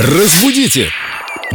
Разбудите!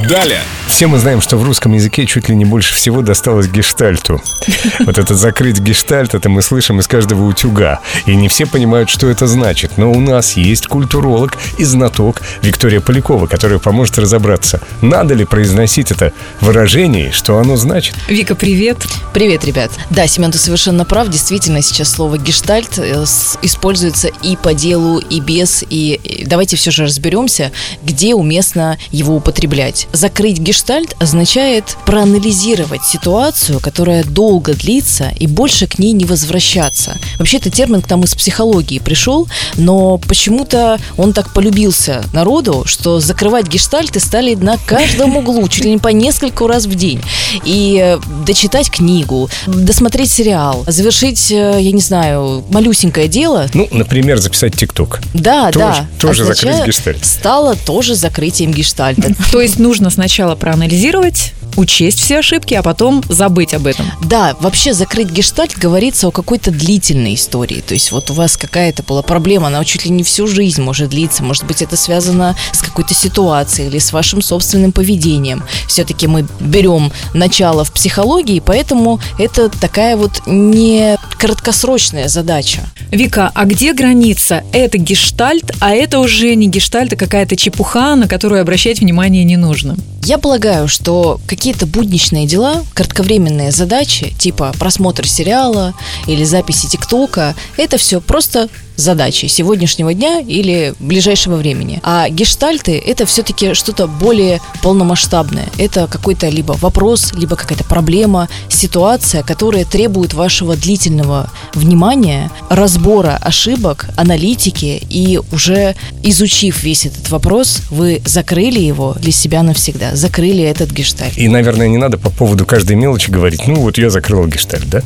Далее! Все мы знаем, что в русском языке чуть ли не больше всего досталось гештальту. Вот этот закрыть гештальт, это мы слышим из каждого утюга. И не все понимают, что это значит. Но у нас есть культуролог и знаток Виктория Полякова, которая поможет разобраться, надо ли произносить это выражение, что оно значит. Вика, привет. Привет, ребят. Да, Семен, ты совершенно прав. Действительно, сейчас слово гештальт э, используется и по делу, и без. И и давайте все же разберемся, где уместно его употреблять. Закрыть гештальт означает проанализировать ситуацию, которая долго длится, и больше к ней не возвращаться. Вообще, это термин к нам из психологии пришел, но почему-то он так полюбился народу, что закрывать гештальты стали на каждом углу, чуть ли не по нескольку раз в день. И э, дочитать книгу, досмотреть сериал, завершить, э, я не знаю, малюсенькое дело. Ну, например, записать ТикТок. Да, Тоже- да. тоже закрыть гештальт. Стало тоже закрытием гештальта. То есть нужно сначала проанализировать, учесть все ошибки, а потом забыть об этом. Да, вообще закрыть гештальт говорится о какой-то длительной истории. То есть вот у вас какая-то была проблема, она чуть ли не всю жизнь может длиться. Может быть, это связано с какой-то ситуацией или с вашим собственным поведением. Все-таки мы берем начало в психологии, поэтому это такая вот не краткосрочная задача. Вика, а где граница? Это гештальт, а это уже не гештальт, а какая-то чепуха, на которую обращать внимание не нужно. Я полагаю, что какие-то будничные дела, кратковременные задачи, типа просмотр сериала или записи ТикТока, это все просто задачи сегодняшнего дня или ближайшего времени. А гештальты – это все-таки что-то более полномасштабное. Это какой-то либо вопрос, либо какая-то проблема, ситуация, которая требует вашего длительного внимания, разбора ошибок, аналитики, и уже изучив весь этот вопрос, вы закрыли его для себя навсегда, закрыли этот гештальт. И, наверное, не надо по поводу каждой мелочи говорить, ну вот я закрыл гештальт, да?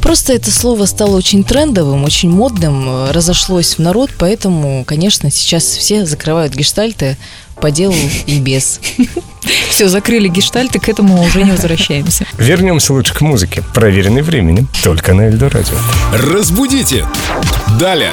Просто это слово стало очень трендовым, очень модным, э, разошлось в народ, поэтому, конечно, сейчас все закрывают гештальты по делу и без. Все, закрыли гештальт, и к этому уже не возвращаемся. Вернемся лучше к музыке, проверенной временем, только на Эльдо Радио. Разбудите! Далее!